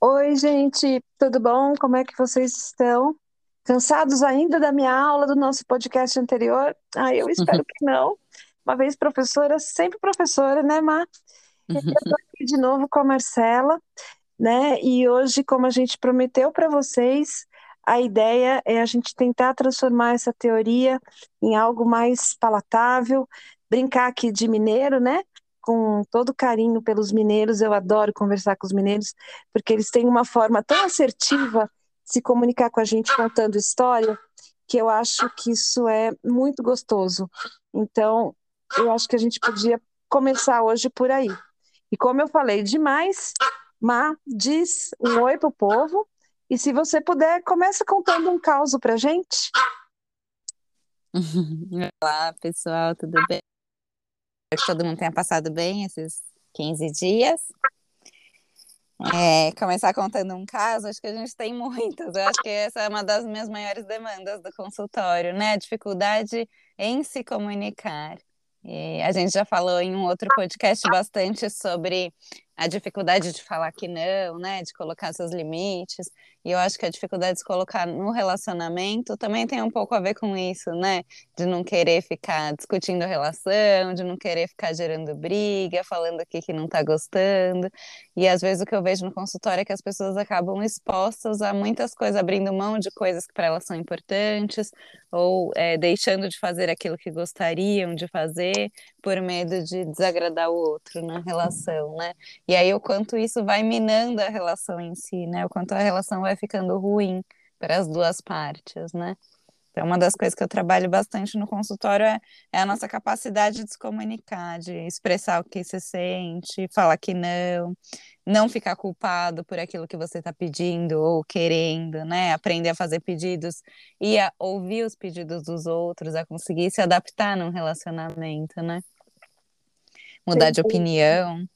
Oi, gente, tudo bom? Como é que vocês estão? Cansados ainda da minha aula do nosso podcast anterior? Ah, eu espero que não. Uma vez professora, sempre professora, né, Má? Eu estou aqui de novo com a Marcela, né? E hoje, como a gente prometeu para vocês, a ideia é a gente tentar transformar essa teoria em algo mais palatável, brincar aqui de mineiro, né? com todo carinho pelos mineiros, eu adoro conversar com os mineiros, porque eles têm uma forma tão assertiva de se comunicar com a gente contando história, que eu acho que isso é muito gostoso. Então, eu acho que a gente podia começar hoje por aí. E como eu falei demais, Má, diz um oi pro povo, e se você puder, começa contando um caos pra gente. Olá, pessoal, tudo bem? que todo mundo tenha passado bem esses 15 dias. É, começar contando um caso, acho que a gente tem muitos. Eu acho que essa é uma das minhas maiores demandas do consultório, né? A dificuldade em se comunicar. E a gente já falou em um outro podcast bastante sobre a dificuldade de falar que não, né, de colocar seus limites. E eu acho que a dificuldade de se colocar no relacionamento também tem um pouco a ver com isso, né? De não querer ficar discutindo relação, de não querer ficar gerando briga, falando aqui que não tá gostando. E às vezes o que eu vejo no consultório é que as pessoas acabam expostas a muitas coisas, abrindo mão de coisas que para elas são importantes, ou é, deixando de fazer aquilo que gostariam de fazer por medo de desagradar o outro na relação, né? E aí o quanto isso vai minando a relação em si, né? O quanto a relação vai ficando ruim para as duas partes, né? Então, uma das coisas que eu trabalho bastante no consultório é, é, a nossa capacidade de se comunicar, de expressar o que se sente, falar que não, não ficar culpado por aquilo que você está pedindo ou querendo, né? Aprender a fazer pedidos e a ouvir os pedidos dos outros, a conseguir se adaptar num relacionamento, né? Mudar de opinião.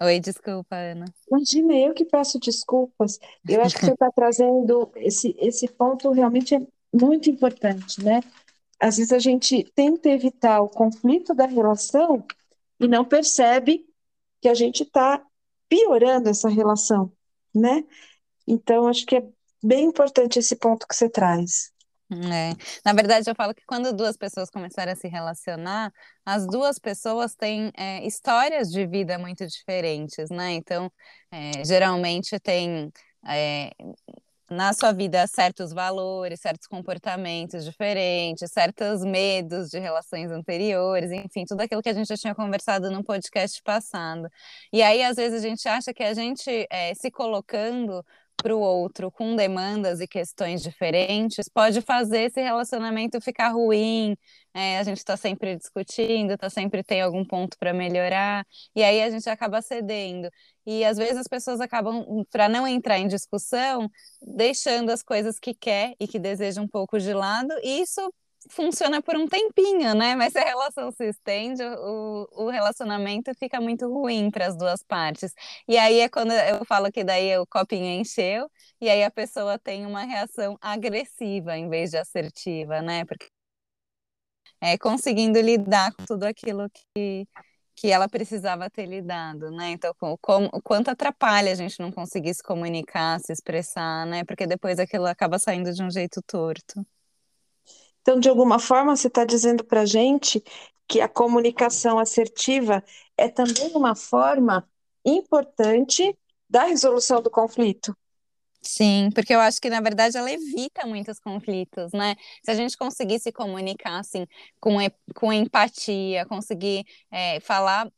Oi, desculpa, Ana. Imagina, eu que peço desculpas. Eu acho que você está trazendo esse, esse ponto realmente é muito importante, né? Às vezes a gente tenta evitar o conflito da relação e não percebe que a gente está piorando essa relação, né? Então, acho que é bem importante esse ponto que você traz. É. Na verdade, eu falo que quando duas pessoas começarem a se relacionar, as duas pessoas têm é, histórias de vida muito diferentes, né? Então, é, geralmente tem é, na sua vida certos valores, certos comportamentos diferentes, certos medos de relações anteriores, enfim, tudo aquilo que a gente já tinha conversado no podcast passado. E aí, às vezes, a gente acha que a gente é, se colocando para o outro com demandas e questões diferentes pode fazer esse relacionamento ficar ruim. É, a gente está sempre discutindo, está sempre tem algum ponto para melhorar, e aí a gente acaba cedendo. E às vezes as pessoas acabam, para não entrar em discussão, deixando as coisas que quer e que deseja um pouco de lado, e isso funciona por um tempinho, né? Mas se a relação se estende, o, o relacionamento fica muito ruim para as duas partes. E aí é quando eu falo que daí o copinho encheu, e aí a pessoa tem uma reação agressiva em vez de assertiva, né? Porque é conseguindo lidar com tudo aquilo que, que ela precisava ter lidado, né? Então, como, o quanto atrapalha a gente não conseguir se comunicar, se expressar, né? Porque depois aquilo acaba saindo de um jeito torto. Então, de alguma forma, você está dizendo para a gente que a comunicação assertiva é também uma forma importante da resolução do conflito. Sim, porque eu acho que na verdade ela evita muitos conflitos, né? Se a gente conseguir se comunicar assim com, com empatia, conseguir é, falar,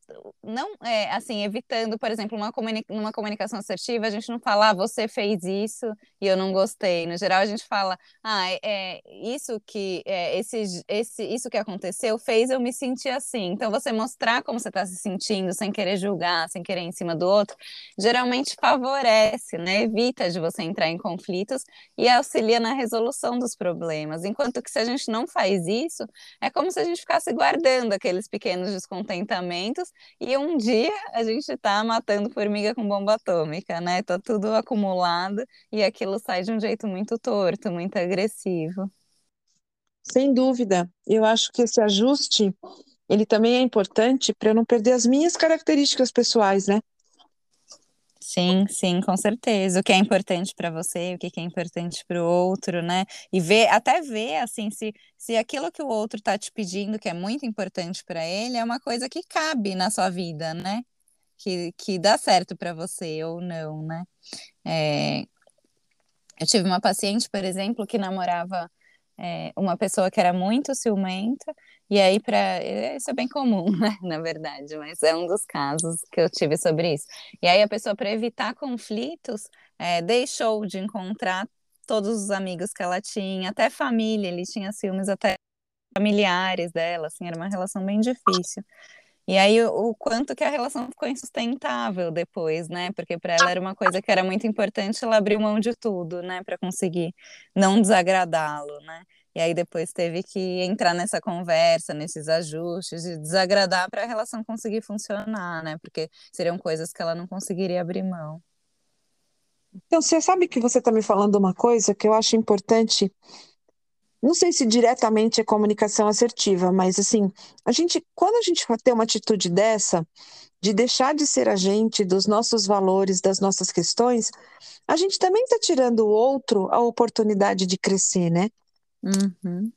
não é, assim, evitando, por exemplo, uma, comuni uma comunicação assertiva, a gente não fala, ah, você fez isso e eu não gostei. No geral, a gente fala, ah, é, é isso que é, esse, esse, isso que aconteceu fez eu me sentir assim. Então, você mostrar como você está se sentindo, sem querer julgar, sem querer ir em cima do outro, geralmente favorece, né? Evita de você você entrar em conflitos e auxilia na resolução dos problemas. Enquanto que se a gente não faz isso, é como se a gente ficasse guardando aqueles pequenos descontentamentos e um dia a gente está matando formiga com bomba atômica, né? Tá tudo acumulado e aquilo sai de um jeito muito torto, muito agressivo. Sem dúvida. Eu acho que esse ajuste, ele também é importante para eu não perder as minhas características pessoais, né? Sim, sim, com certeza. O que é importante para você, o que é importante para o outro, né? E ver, até ver assim, se, se aquilo que o outro está te pedindo, que é muito importante para ele, é uma coisa que cabe na sua vida, né? Que, que dá certo para você ou não, né? É... Eu tive uma paciente, por exemplo, que namorava é, uma pessoa que era muito ciumenta, e aí para isso é bem comum, né, na verdade, mas é um dos casos que eu tive sobre isso. E aí a pessoa para evitar conflitos é, deixou de encontrar todos os amigos que ela tinha, até família, ele tinha ciúmes até familiares dela, assim, era uma relação bem difícil. E aí o, o, quanto que a relação ficou insustentável depois, né? Porque para ela era uma coisa que era muito importante, ela abriu mão de tudo, né, para conseguir não desagradá-lo, né? E aí depois teve que entrar nessa conversa, nesses ajustes, e desagradar para a relação conseguir funcionar, né? Porque seriam coisas que ela não conseguiria abrir mão. Então, você sabe que você está me falando uma coisa que eu acho importante não sei se diretamente é comunicação assertiva, mas assim, a gente, quando a gente tem uma atitude dessa, de deixar de ser a gente, dos nossos valores, das nossas questões, a gente também está tirando o outro a oportunidade de crescer, né? Uhum.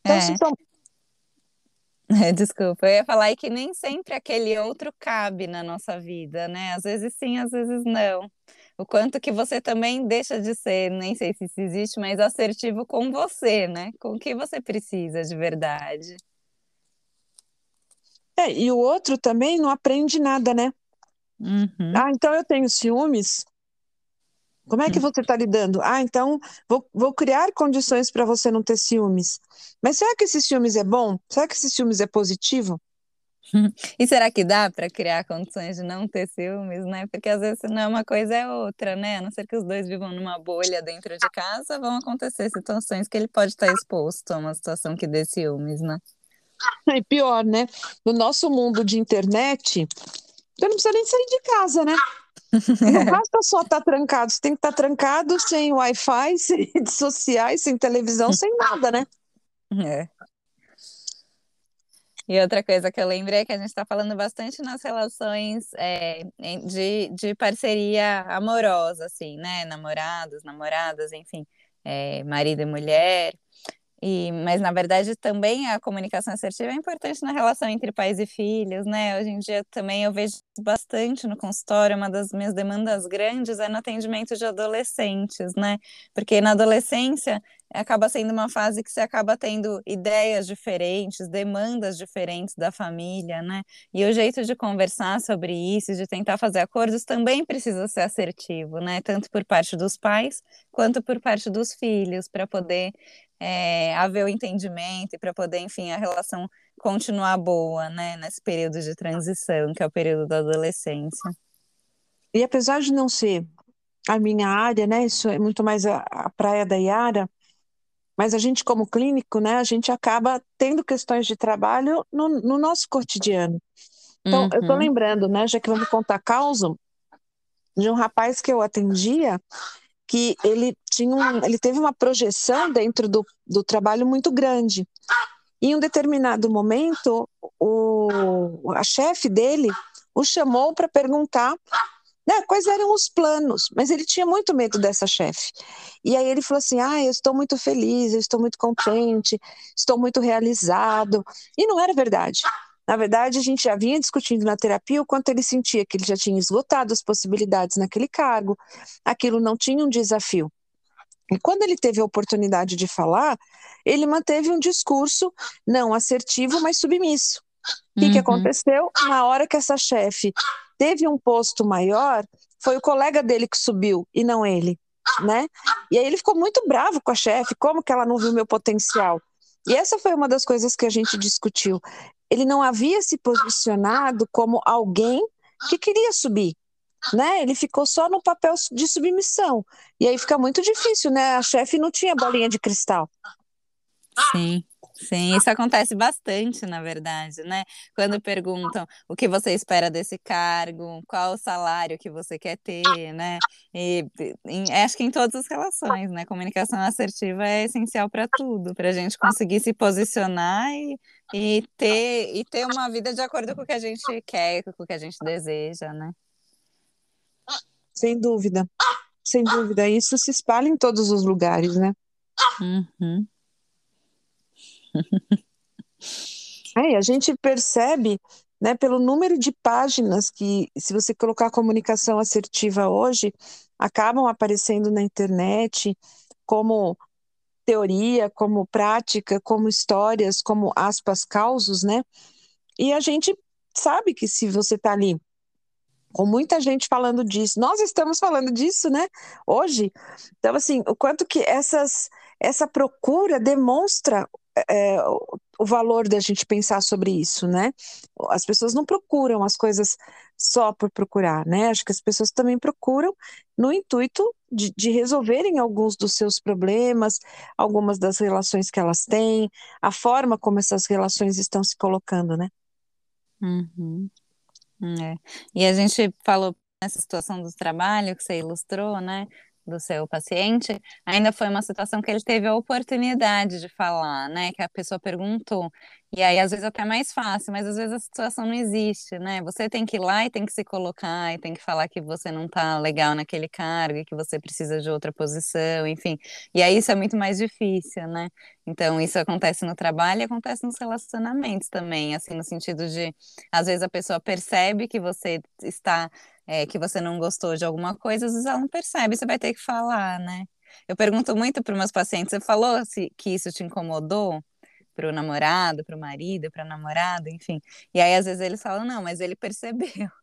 Então, é. se tom... Desculpa, eu ia falar que nem sempre aquele outro cabe na nossa vida, né? Às vezes sim, às vezes não o quanto que você também deixa de ser, nem sei se isso existe, mas assertivo com você, né? Com o que você precisa de verdade. É, e o outro também não aprende nada, né? Uhum. Ah, então eu tenho ciúmes. Como é que você está lidando? Ah, então vou, vou criar condições para você não ter ciúmes. Mas será que esse ciúmes é bom? Será que esse ciúmes é positivo? E será que dá para criar condições de não ter ciúmes, né? Porque às vezes não é uma coisa é outra, né? A não ser que os dois vivam numa bolha dentro de casa, vão acontecer situações que ele pode estar exposto a uma situação que dê ciúmes, né? E pior, né? No nosso mundo de internet, você não precisa nem sair de casa, né? Não basta só estar tá trancado, você tem que estar tá trancado sem Wi-Fi, sem redes sociais, sem televisão, sem nada, né? É. E outra coisa que eu lembrei é que a gente está falando bastante nas relações é, de, de parceria amorosa, assim, né? Namorados, namoradas, enfim, é, marido e mulher. E, mas, na verdade, também a comunicação assertiva é importante na relação entre pais e filhos, né? Hoje em dia também eu vejo bastante no consultório, uma das minhas demandas grandes é no atendimento de adolescentes, né? Porque na adolescência acaba sendo uma fase que você acaba tendo ideias diferentes, demandas diferentes da família, né? E o jeito de conversar sobre isso, de tentar fazer acordos, também precisa ser assertivo, né? Tanto por parte dos pais quanto por parte dos filhos, para poder é, haver o entendimento e para poder, enfim, a relação continuar boa, né, nesse período de transição, que é o período da adolescência. E apesar de não ser a minha área, né, isso é muito mais a, a praia da Iara, mas a gente, como clínico, né, a gente acaba tendo questões de trabalho no, no nosso cotidiano. Então, uhum. eu estou lembrando, né, já que vamos contar causa, de um rapaz que eu atendia, que ele tinha um, ele teve uma projeção dentro do, do trabalho muito grande. E em um determinado momento, o, a chefe dele o chamou para perguntar né, quais eram os planos, mas ele tinha muito medo dessa chefe. E aí ele falou assim: Ah, eu estou muito feliz, eu estou muito contente, estou muito realizado. E não era verdade. Na verdade, a gente já vinha discutindo na terapia o quanto ele sentia que ele já tinha esgotado as possibilidades naquele cargo, aquilo não tinha um desafio. E quando ele teve a oportunidade de falar, ele manteve um discurso não assertivo, mas submisso. O que, que uhum. aconteceu? Na hora que essa chefe teve um posto maior, foi o colega dele que subiu e não ele, né? E aí ele ficou muito bravo com a chefe, como que ela não viu meu potencial? E essa foi uma das coisas que a gente discutiu ele não havia se posicionado como alguém que queria subir. Né? Ele ficou só no papel de submissão. E aí fica muito difícil, né? A chefe não tinha bolinha de cristal. Sim, Sim, isso acontece bastante, na verdade, né? Quando perguntam o que você espera desse cargo, qual o salário que você quer ter, né? E em, acho que em todas as relações, né? Comunicação assertiva é essencial para tudo, para a gente conseguir se posicionar e, e, ter, e ter uma vida de acordo com o que a gente quer, com o que a gente deseja, né? Sem dúvida, sem dúvida. Isso se espalha em todos os lugares, né? Uhum. É, a gente percebe, né, pelo número de páginas que, se você colocar comunicação assertiva hoje, acabam aparecendo na internet como teoria, como prática, como histórias, como aspas, causos, né? E a gente sabe que se você está ali com muita gente falando disso, nós estamos falando disso, né? Hoje, então assim, o quanto que essas essa procura demonstra é, o valor da gente pensar sobre isso, né? As pessoas não procuram as coisas só por procurar, né? Acho que as pessoas também procuram no intuito de, de resolverem alguns dos seus problemas, algumas das relações que elas têm, a forma como essas relações estão se colocando, né? Uhum. É. E a gente falou nessa situação do trabalho que você ilustrou, né? Do seu paciente, ainda foi uma situação que ele teve a oportunidade de falar, né? Que a pessoa perguntou. E aí, às vezes, até mais fácil, mas às vezes a situação não existe, né? Você tem que ir lá e tem que se colocar, e tem que falar que você não tá legal naquele cargo, e que você precisa de outra posição, enfim. E aí isso é muito mais difícil, né? Então, isso acontece no trabalho e acontece nos relacionamentos também, assim, no sentido de, às vezes a pessoa percebe que você está é, que você não gostou de alguma coisa, às vezes ela não percebe, você vai ter que falar, né? Eu pergunto muito para meus pacientes, você falou se, que isso te incomodou? para o namorado, para o marido, para a namorada, enfim. E aí, às vezes, eles falam, não, mas ele percebeu.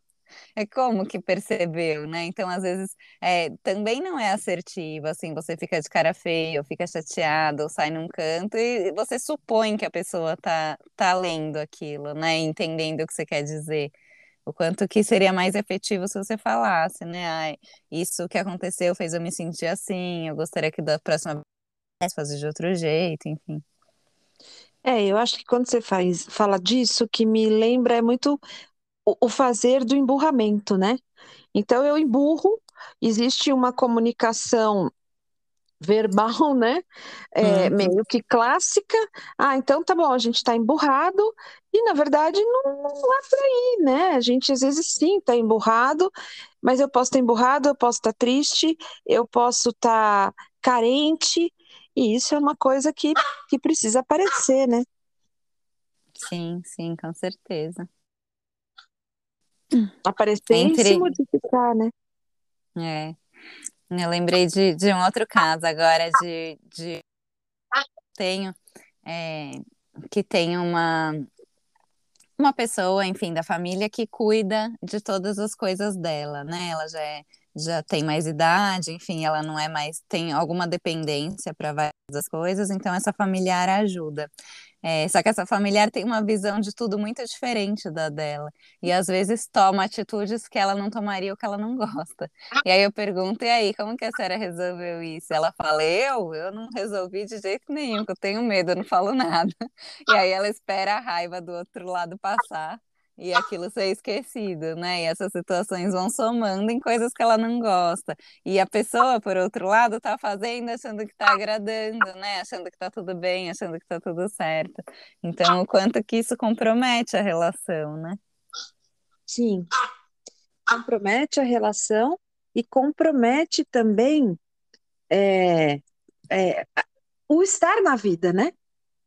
É como que percebeu, né? Então, às vezes, é, também não é assertivo, assim, você fica de cara feia, ou fica chateado, ou sai num canto, e você supõe que a pessoa tá, tá lendo aquilo, né? Entendendo o que você quer dizer o quanto que seria mais efetivo se você falasse, né? Ai, isso que aconteceu fez eu me sentir assim, eu gostaria que da próxima vez fazer de outro jeito, enfim. É, eu acho que quando você faz, fala disso, que me lembra é muito o, o fazer do emburramento, né? Então eu emburro, existe uma comunicação verbal, né? É, uhum. Meio que clássica. Ah, então tá bom, a gente está emburrado, e na verdade não, não é por aí, né? A gente às vezes sim está emburrado, mas eu posso estar tá emburrado, eu posso estar tá triste, eu posso estar tá carente, e isso é uma coisa que, que precisa aparecer, né? Sim, sim, com certeza. Aparecer Entre... e se modificar, né? É. Eu lembrei de, de um outro caso agora de, de tenho é, que tem uma uma pessoa, enfim, da família que cuida de todas as coisas dela, né? Ela já é, já tem mais idade, enfim, ela não é mais tem alguma dependência para várias coisas, então essa familiar ajuda. É, só que essa familiar tem uma visão de tudo muito diferente da dela. E às vezes toma atitudes que ela não tomaria ou que ela não gosta. E aí eu pergunto, e aí, como que a senhora resolveu isso? Ela fala, eu? Eu não resolvi de jeito nenhum, que eu tenho medo, eu não falo nada. E aí ela espera a raiva do outro lado passar e aquilo ser esquecido, né? E essas situações vão somando em coisas que ela não gosta. E a pessoa, por outro lado, tá fazendo achando que tá agradando, né? Achando que tá tudo bem, achando que tá tudo certo. Então, o quanto que isso compromete a relação, né? Sim. Compromete a relação e compromete também é, é, o estar na vida, né?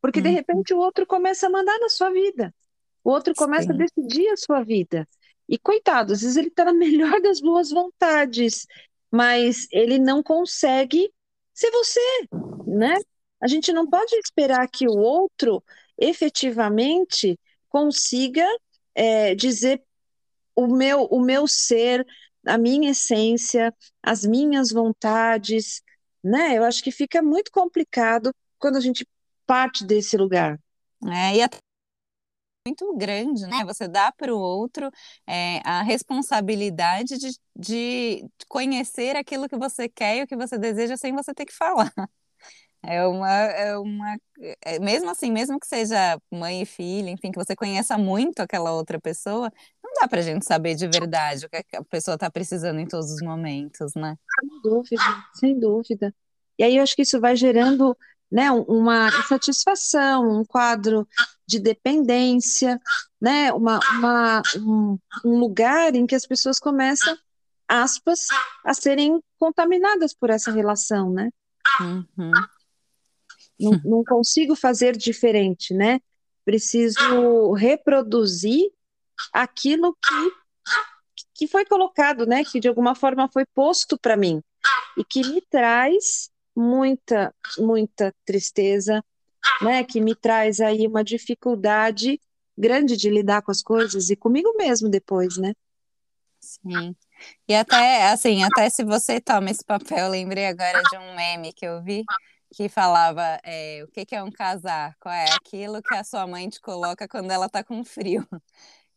Porque de uhum. repente o outro começa a mandar na sua vida. O outro começa Sim. a decidir a sua vida. E coitado, às vezes ele está na melhor das boas vontades, mas ele não consegue ser você, né? A gente não pode esperar que o outro efetivamente consiga é, dizer o meu, o meu ser, a minha essência, as minhas vontades, né? Eu acho que fica muito complicado quando a gente parte desse lugar. É, e até muito grande, né? Você dá para o outro é, a responsabilidade de, de conhecer aquilo que você quer e o que você deseja sem você ter que falar. É uma, é uma, é, mesmo assim, mesmo que seja mãe e filha, enfim, que você conheça muito aquela outra pessoa, não dá pra gente saber de verdade o que a pessoa tá precisando em todos os momentos, né? Sem dúvida, sem dúvida. E aí eu acho que isso vai gerando, né, uma insatisfação, um quadro de dependência, né, uma, uma um, um lugar em que as pessoas começam, aspas, a serem contaminadas por essa relação, né? Uhum. Não, não consigo fazer diferente, né? Preciso reproduzir aquilo que, que foi colocado, né? Que de alguma forma foi posto para mim e que me traz muita, muita tristeza, né? Que me traz aí uma dificuldade grande de lidar com as coisas e comigo mesmo depois, né? Sim. E até, assim, até se você toma esse papel, lembrei agora de um meme que eu vi, que falava é, o que, que é um casaco? É aquilo que a sua mãe te coloca quando ela tá com frio.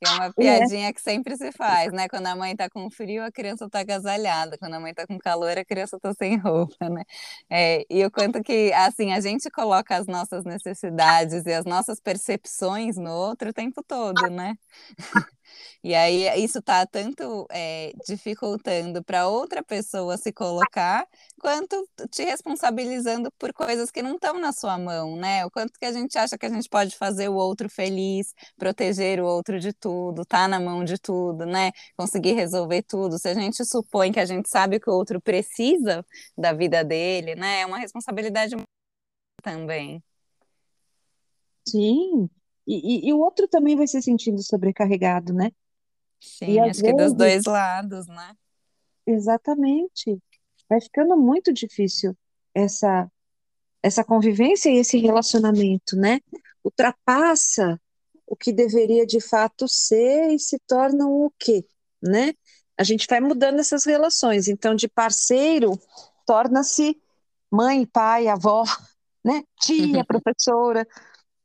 Que é uma é. piadinha é. que sempre se faz, né? Quando a mãe tá com frio, a criança tá agasalhada. Quando a mãe tá com calor, a criança tá sem roupa, né? É, e o quanto que, assim, a gente coloca as nossas necessidades e as nossas percepções no outro o tempo todo, né? E aí isso está tanto é, dificultando para outra pessoa se colocar, quanto te responsabilizando por coisas que não estão na sua mão, né? O quanto que a gente acha que a gente pode fazer o outro feliz, proteger o outro de tudo, tá na mão de tudo, né? Conseguir resolver tudo. Se a gente supõe que a gente sabe que o outro precisa da vida dele, né? É uma responsabilidade também. Sim, e, e, e, o outro também vai se sentindo sobrecarregado, né? Sim, acho que dos dois lados, né? Exatamente. Vai ficando muito difícil essa, essa convivência e esse relacionamento, né? Ultrapassa o que deveria de fato ser e se torna o quê, né? A gente vai mudando essas relações. Então, de parceiro, torna-se mãe, pai, avó, né? Tia, professora.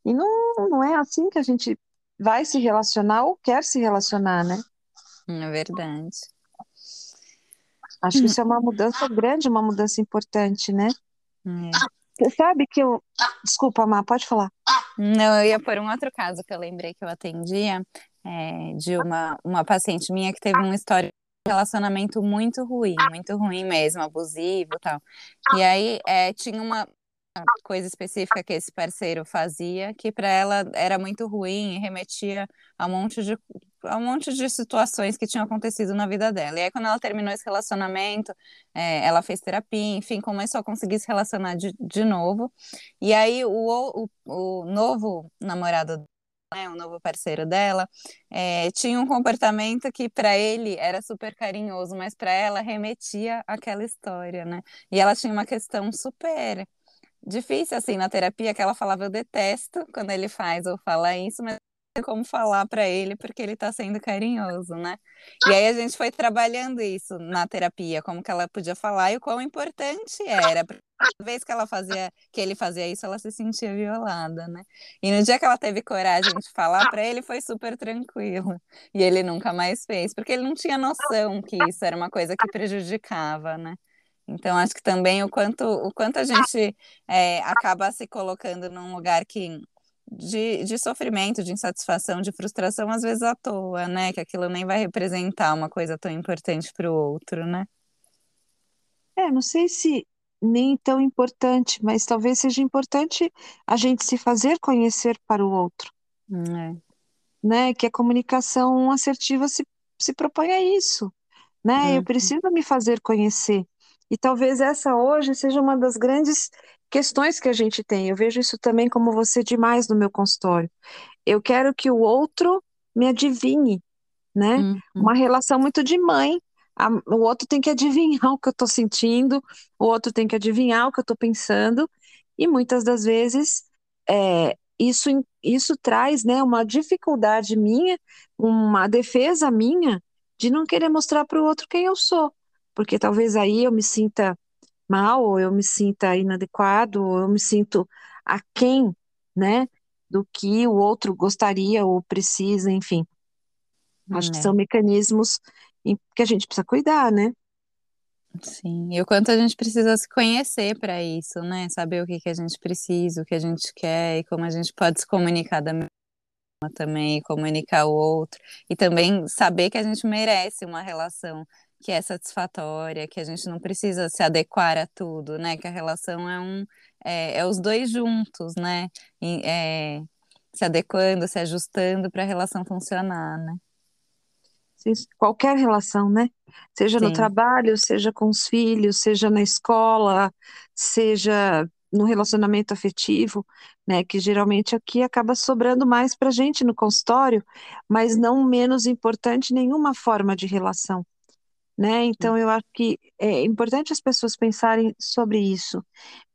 E não, não é assim que a gente vai se relacionar ou quer se relacionar, né? É verdade. Acho que isso é uma mudança grande, uma mudança importante, né? É. Você sabe que eu. Desculpa, Má, pode falar. Não, eu ia por um outro caso que eu lembrei que eu atendia, é, de uma, uma paciente minha que teve uma história de relacionamento muito ruim, muito ruim mesmo, abusivo e tal. E aí é, tinha uma, coisa específica que esse parceiro fazia, que para ela era muito ruim e remetia a um monte de a um monte de situações que tinham acontecido na vida dela. E aí, quando ela terminou esse relacionamento, é, ela fez terapia, enfim, começou a conseguir se relacionar de, de novo. E aí, o, o, o novo namorado né, o novo parceiro dela, é, tinha um comportamento que para ele era super carinhoso, mas para ela remetia àquela história, né? E ela tinha uma questão super difícil assim na terapia que ela falava eu detesto quando ele faz ou fala isso, mas não como falar para ele porque ele está sendo carinhoso, né? E aí a gente foi trabalhando isso na terapia, como que ela podia falar e o quão importante era. Cada vez que ela fazia, que ele fazia isso, ela se sentia violada, né? E no dia que ela teve coragem de falar para ele, foi super tranquilo. E ele nunca mais fez, porque ele não tinha noção que isso era uma coisa que prejudicava, né? Então, acho que também o quanto, o quanto a gente é, acaba se colocando num lugar que de, de sofrimento, de insatisfação, de frustração, às vezes à toa, né? Que aquilo nem vai representar uma coisa tão importante para o outro, né? É, não sei se nem tão importante, mas talvez seja importante a gente se fazer conhecer para o outro. É. Né? Que a comunicação assertiva se, se propõe a isso. Né? Uhum. Eu preciso me fazer conhecer. E talvez essa hoje seja uma das grandes questões que a gente tem. Eu vejo isso também como você demais no meu consultório. Eu quero que o outro me adivinhe, né? Uhum. Uma relação muito de mãe. A, o outro tem que adivinhar o que eu estou sentindo, o outro tem que adivinhar o que eu estou pensando, e muitas das vezes é, isso, isso traz né, uma dificuldade minha, uma defesa minha de não querer mostrar para o outro quem eu sou porque talvez aí eu me sinta mal, ou eu me sinta inadequado, ou eu me sinto aquém, né, do que o outro gostaria ou precisa, enfim. Acho é. que são mecanismos que a gente precisa cuidar, né? Sim, e o quanto a gente precisa se conhecer para isso, né? Saber o que, que a gente precisa, o que a gente quer e como a gente pode se comunicar da mesma também, comunicar o outro. E também saber que a gente merece uma relação que é satisfatória, que a gente não precisa se adequar a tudo, né? Que a relação é um é, é os dois juntos, né? E, é, se adequando, se ajustando para a relação funcionar, né? Qualquer relação, né? Seja Sim. no trabalho, seja com os filhos, seja na escola, seja no relacionamento afetivo, né? Que geralmente aqui acaba sobrando mais para gente no consultório, mas não menos importante nenhuma forma de relação né? Então eu acho que é importante as pessoas pensarem sobre isso.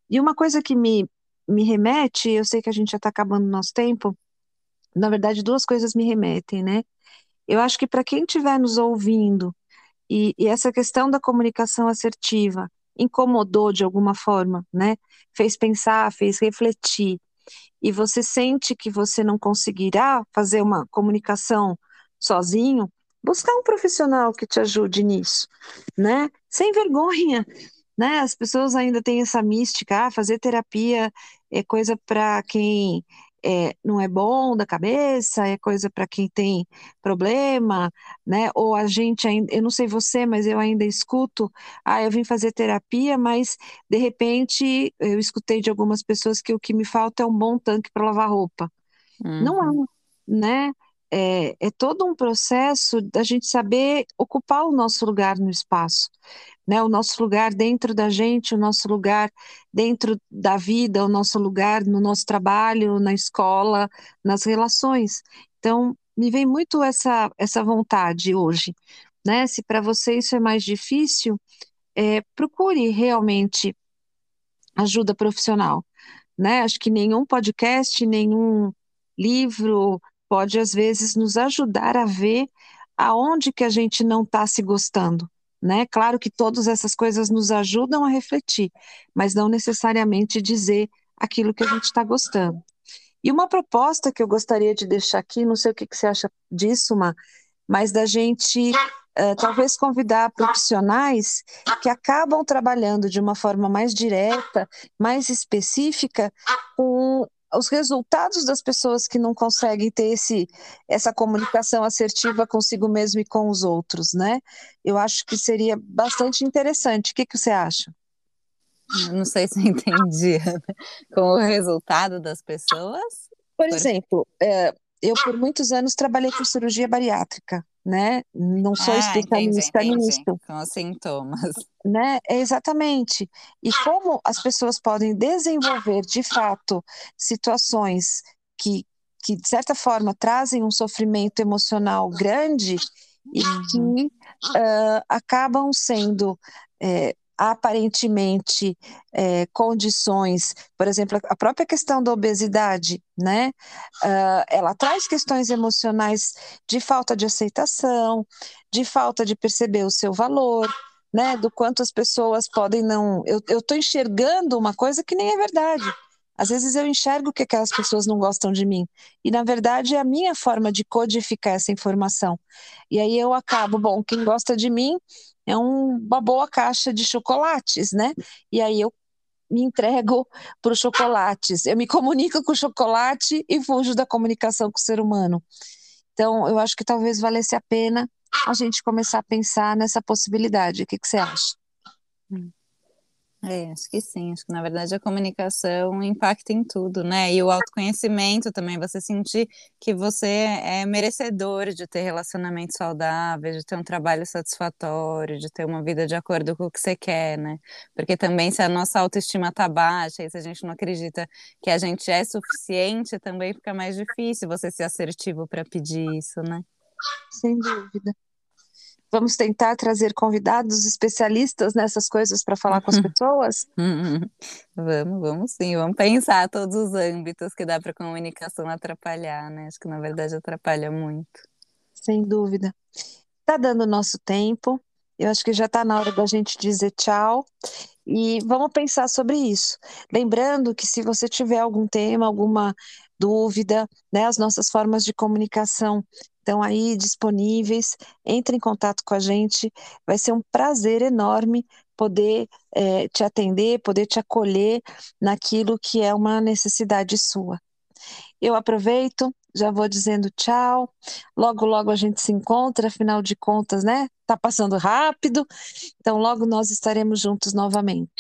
E uma coisa que me, me remete, eu sei que a gente já está acabando o nosso tempo, na verdade duas coisas me remetem, né? Eu acho que para quem estiver nos ouvindo e, e essa questão da comunicação assertiva incomodou de alguma forma, né? Fez pensar, fez refletir, e você sente que você não conseguirá fazer uma comunicação sozinho, buscar um profissional que te ajude nisso, né? Sem vergonha, né? As pessoas ainda têm essa mística, ah, fazer terapia é coisa para quem é, não é bom da cabeça, é coisa para quem tem problema, né? Ou a gente ainda, eu não sei você, mas eu ainda escuto, ah, eu vim fazer terapia, mas de repente eu escutei de algumas pessoas que o que me falta é um bom tanque para lavar roupa. Uhum. Não é, né? É, é todo um processo da gente saber ocupar o nosso lugar no espaço, né? O nosso lugar dentro da gente, o nosso lugar dentro da vida, o nosso lugar no nosso trabalho, na escola, nas relações. Então, me vem muito essa, essa vontade hoje, né? Se para você isso é mais difícil, é, procure realmente ajuda profissional, né? Acho que nenhum podcast, nenhum livro, pode às vezes nos ajudar a ver aonde que a gente não está se gostando, né? Claro que todas essas coisas nos ajudam a refletir, mas não necessariamente dizer aquilo que a gente está gostando. E uma proposta que eu gostaria de deixar aqui, não sei o que, que você acha disso, Ma, mas da gente uh, talvez convidar profissionais que acabam trabalhando de uma forma mais direta, mais específica, com os resultados das pessoas que não conseguem ter esse, essa comunicação assertiva consigo mesmo e com os outros, né? Eu acho que seria bastante interessante. O que, que você acha? Não sei se eu entendi. Com o resultado das pessoas? Por exemplo, é, eu por muitos anos trabalhei com cirurgia bariátrica né? Não sou ah, especialista entendi, entendi. nisso. Com os sintomas. Né? É exatamente. E como as pessoas podem desenvolver, de fato, situações que, que de certa forma, trazem um sofrimento emocional grande e que uh, acabam sendo é, aparentemente é, condições, por exemplo, a própria questão da obesidade, né? Uh, ela traz questões emocionais de falta de aceitação, de falta de perceber o seu valor, né? Do quanto as pessoas podem não. Eu estou enxergando uma coisa que nem é verdade. Às vezes eu enxergo que aquelas pessoas não gostam de mim. E, na verdade, é a minha forma de codificar essa informação. E aí eu acabo, bom, quem gosta de mim é um, uma boa caixa de chocolates, né? E aí eu me entrego para os chocolates, eu me comunico com o chocolate e fujo da comunicação com o ser humano. Então, eu acho que talvez valesse a pena a gente começar a pensar nessa possibilidade. O que, que você acha? Hum. É, acho que sim. Acho que na verdade a comunicação impacta em tudo, né? E o autoconhecimento também, você sentir que você é merecedor de ter relacionamentos saudáveis, de ter um trabalho satisfatório, de ter uma vida de acordo com o que você quer, né? Porque também se a nossa autoestima tá baixa e se a gente não acredita que a gente é suficiente, também fica mais difícil você ser assertivo para pedir isso, né? Sem dúvida. Vamos tentar trazer convidados especialistas nessas coisas para falar com as pessoas? vamos, vamos sim. Vamos pensar todos os âmbitos que dá para comunicação atrapalhar, né? Acho que na verdade atrapalha muito. Sem dúvida. Está dando nosso tempo. Eu acho que já está na hora da gente dizer tchau. E vamos pensar sobre isso. Lembrando que se você tiver algum tema, alguma dúvida, né, as nossas formas de comunicação estão aí disponíveis. Entre em contato com a gente, vai ser um prazer enorme poder é, te atender, poder te acolher naquilo que é uma necessidade sua. Eu aproveito, já vou dizendo tchau. Logo, logo a gente se encontra, afinal de contas, né? Tá passando rápido, então logo nós estaremos juntos novamente.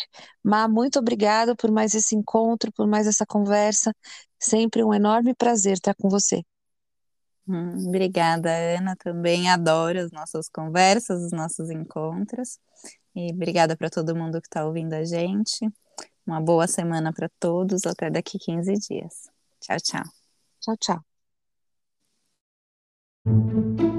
Má, muito obrigada por mais esse encontro, por mais essa conversa. Sempre um enorme prazer estar com você. Hum, obrigada, Ana. Também adoro as nossas conversas, os nossos encontros. E obrigada para todo mundo que está ouvindo a gente. Uma boa semana para todos. Até daqui 15 dias. Tchau, tchau. Tchau, tchau.